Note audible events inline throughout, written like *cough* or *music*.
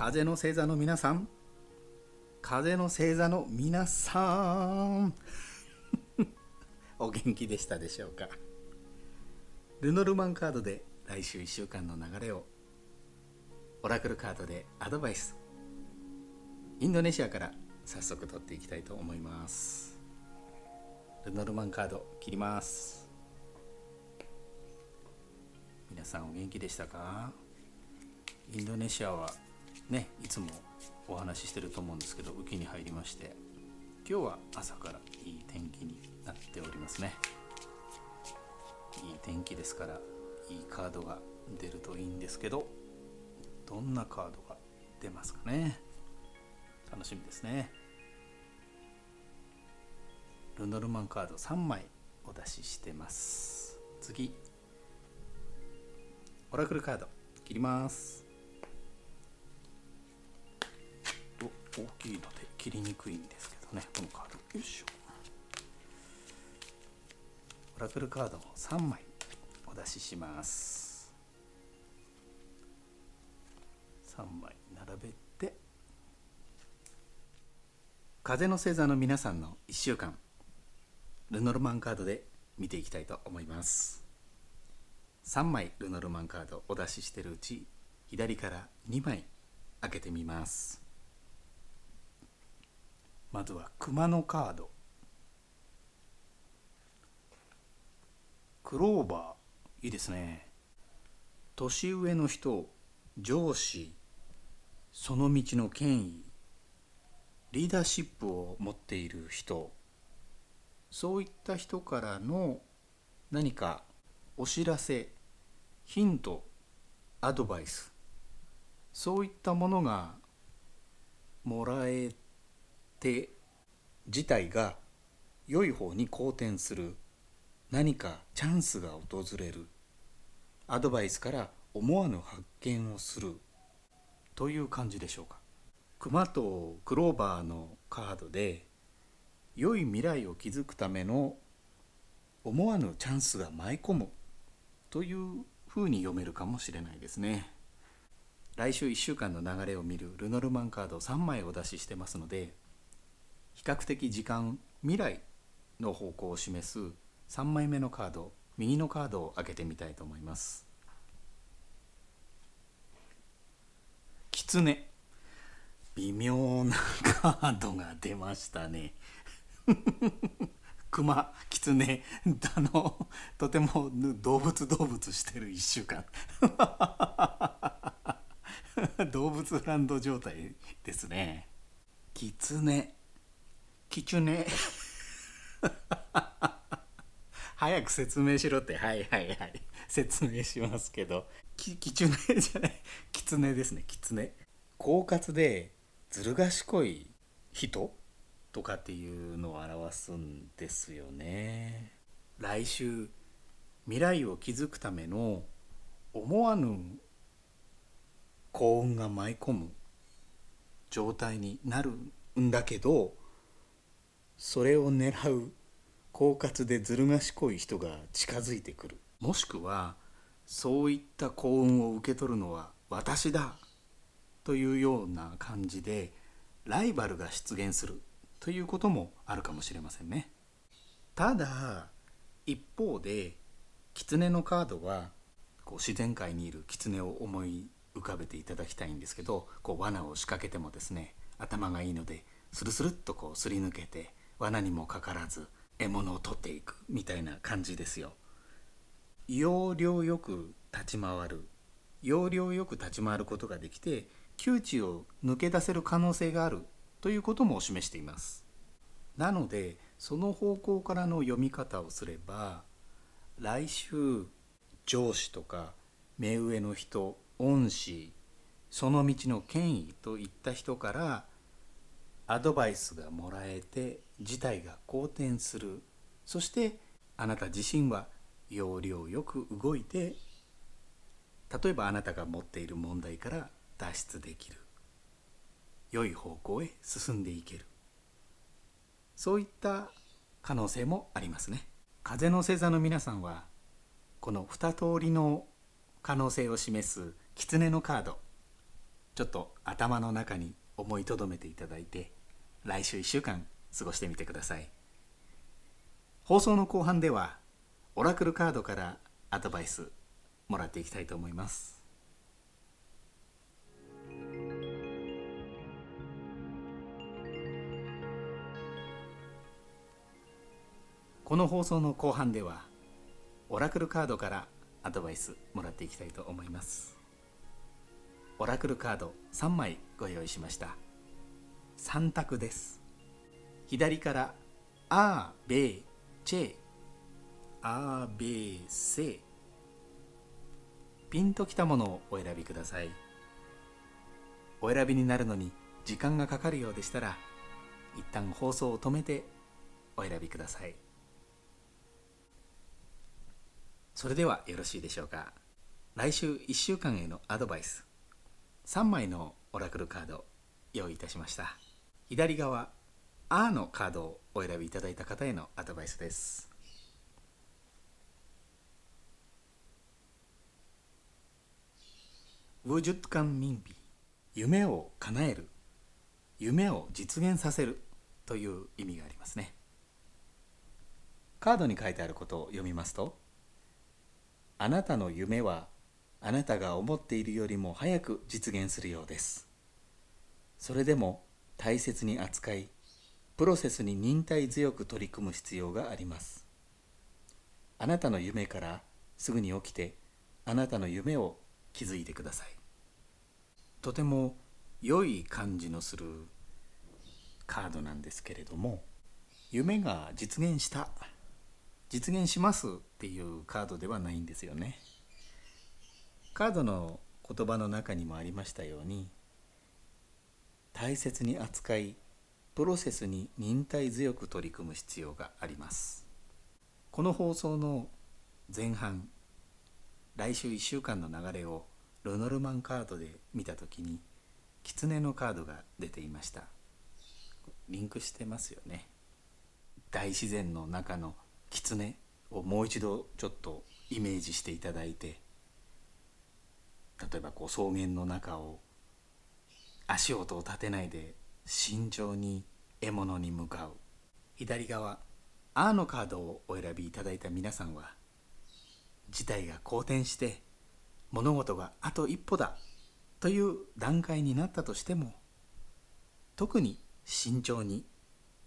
風の星座の皆さん。風の星座の皆さん。*laughs* お元気でしたでしょうか？ルノルマンカードで来週1週間の流れを。オラクルカードでアドバイス。インドネシアから早速取っていきたいと思います。ルノルマンカード切ります。皆さんお元気でしたか？インドネシアはつもお話ししてると思うんですけど雨季に入りまして今日は朝からいい天気になっておりますね。いい天気ですからいいカードが出るといいんですけどどんなカードが出ますかね？楽しみですね。ルノルマンカード3枚お出ししてます。次オラクルカード切ります。大きいので切りにくいんですけどねこのカード。よいしょ。オラクルカードを3枚お出しします。3枚並べて風の星座の皆さんの1週間ルノルマンカードで見ていきたいと思います。3枚ルノルマンカードお出ししてるうち左から2枚開けてみます。まずは熊のカード。クローバーいいですね。年上の人上司その道の権威リーダーシップを持っている人。そういった人からの何かお知らせヒントアドバイス。そういったものがもらえて自体が良い方に好転する。何かチャンスが訪れる。アドバイスから思わぬ発見をする。という感じでしょうか。熊とクローバーのカードで良い未来を築くための思わぬチャンスが舞い込む。というふうに読めるかもしれないですね。来週1週間の流れを見るルノルマンカード3枚お出ししてますので比較的時間未来の方向を示す3枚目のカード右のカードを開けてみたいと思います。狐。微妙なカードが出ましたね。熊狐。あのとても動物動物してる1週間。動物ランド状態ですね。狐。キチュネ早く説明しろって。はいはいはい。説明しますけど。キキチュネじゃない。キツネですね。キツネ狡猾でずる賢い人とかっていうのを表すんですよね。来週未来を築くための思わぬ幸運が舞い込む状態になるんだけどそれを狙う狡猾でずる賢い人が近づいてくる。もしくはそういった幸運を受け取るのは私だ。というような感じでライバルが出現する。ということもあるかもしれませんね。ただ一方で狐のカードはこう自然界にいる狐を思い浮かべていただきたいんですけどこう罠を仕掛けてもですね頭がいいのでスルスルっとこうすり抜けて罠にもかからず獲物を取っていくみたいな感じですよ。要領よく立ち回る要領よく立ち回ることができて窮地を抜け出せる可能性があるということも示しています。なのでその方向からの読み方をすれば来週上司とか目上の人恩師その道の権威といった人からアドバイスがもらえて事態が好転する。そしてあなた自身は要領よく動いて例えばあなたが持っている問題から脱出できる。良い方向へ進んでいける。そういった可能性もありますね。風の星座の皆さんはこの2通りの可能性を示す狐のカード。ちょっと頭の中に思いとどめていただいて来週1週間過ごしてみてください。放送の後半ではオラクルカードからアドバイスもらっていきたいと思います。この放送の後半ではオラクルカードからアドバイスもらっていきたいと思います。オラクルカード3枚ご用意しました。3択です。左から「あーべーチェあーべーせ。ピンときたものをお選びください。お選びになるのに時間がかかるようでしたら一旦放送を止めてお選びください。それではよろしいでしょうか。来週1週間へのアドバイス。3枚のオラクルカード用意いたしました。左側「あ」のカードをお選びいただいた方へのアドバイスです。ウジュッカンミンビ夢を叶える夢を実現させるという意味がありますね。カードに書いてあることを読みますとあなたの夢はあなたが思っているよりも早く実現するようです。それでも大切に扱いプロセスに忍耐強く取り組む必要がありますあなたの夢からすぐに起きてあなたの夢を築いてくださいとても良い感じのするカードなんですけれども夢が実現した実現しますっていうカードではないんですよね。カードの言葉の中にもありましたように大切に扱いプロセスに忍耐強く取り組む必要があります。この放送の前半来週1週間の流れをルノルマンカードで見た時に狐のカードが出ていました。リンクしてますよね。大自然の中の狐をもう一度ちょっとイメージしていただいて例えばこう草原の中を足音を立てないで慎重に獲物に向かう。左側「あ」のカードをお選びいただいた皆さんは事態が好転して物事があと一歩だという段階になったとしても特に慎重に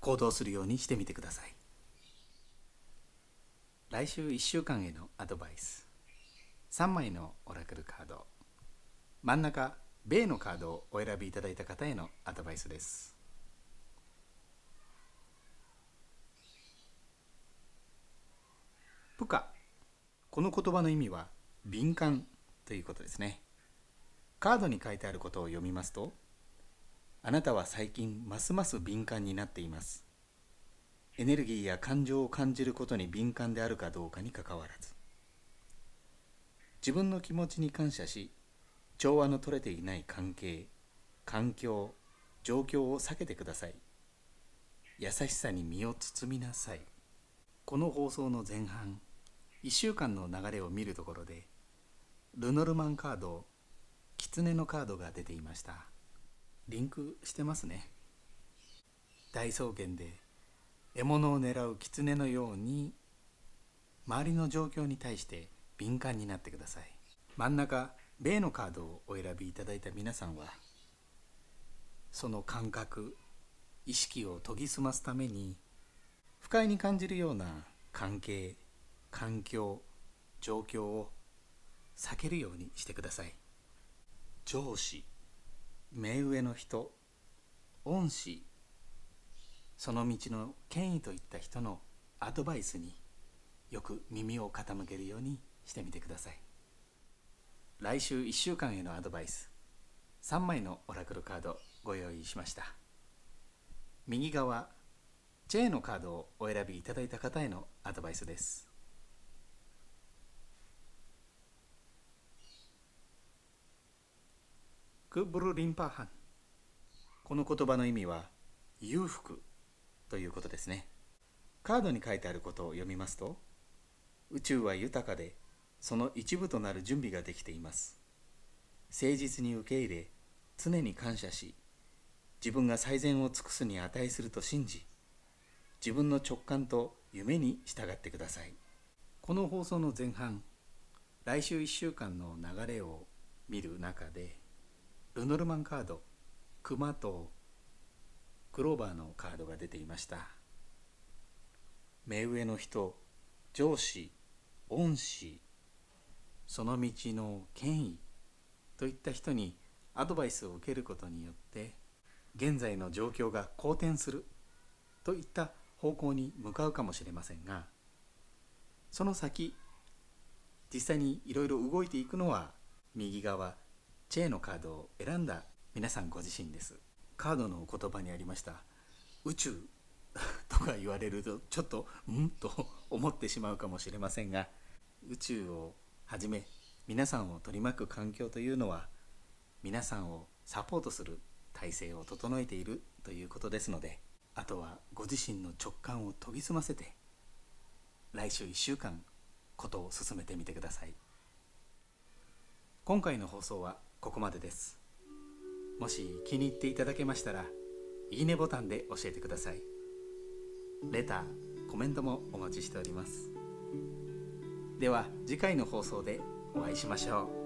行動するようにしてみてください。来週1週間へのアドバイス。3枚のオラクルカード。真ん中米のカードをお選びいただいた方へのアドバイスです。プカこの言葉の意味は敏感ということですね。カードに書いてあることを読みますとあなたは最近ますます敏感になっています。エネルギーや感情を感じることに敏感であるかどうかにかかわらず自分の気持ちに感謝し調和の取れていない関係環境状況を避けてください。優しさに身を包みなさい。この放送の前半1週間の流れを見るところでルノルマンカード狐のカードが出ていました。リンクしてますね。大草原で獲物を狙う狐のように周りの状況に対して敏感になってください。真ん中米のカードをお選びいただいた皆さんはその感覚意識を研ぎ澄ますために不快に感じるような関係環境状況を避けるようにしてください。上司目上の人恩師その道の権威といった人のアドバイスによく耳を傾けるようにしてみてください。来週1週間へのアドバイス。3枚のオラクルカードご用意しました。右側 J のカードをお選びいただいた方へのアドバイスです。クブルリンパーハンこの言葉の意味は裕福ということですね。カードに書いてあることを読みますと宇宙は豊かでその一部となる準備ができています。誠実に受け入れ常に感謝し自分が最善を尽くすに値すると信じ自分の直感と夢に従ってください。この放送の前半来週1週間の流れを見る中でルノルマンカード熊とクローバーのカードが出ていました。目上の人上司恩師その道の権威といった人にアドバイスを受けることによって現在の状況が好転するといった方向に向かうかもしれませんがその先実際にいろいろ動いていくのは右側チェーのカードを選んだ皆さんご自身です。カードの言葉にありました宇宙 *laughs* とか言われるとちょっとん？と思ってしまうかもしれませんが宇宙をはじめ皆さんを取り巻く環境というのは皆さんをサポートする体制を整えているということですのであとはご自身の直感を研ぎ澄ませて来週1週間ことを進めてみてください。今回の放送はここまでです。もし気に入っていただけましたらいいねボタンで教えてください。レターコメントもお待ちしております。では次回の放送でお会いしましょう。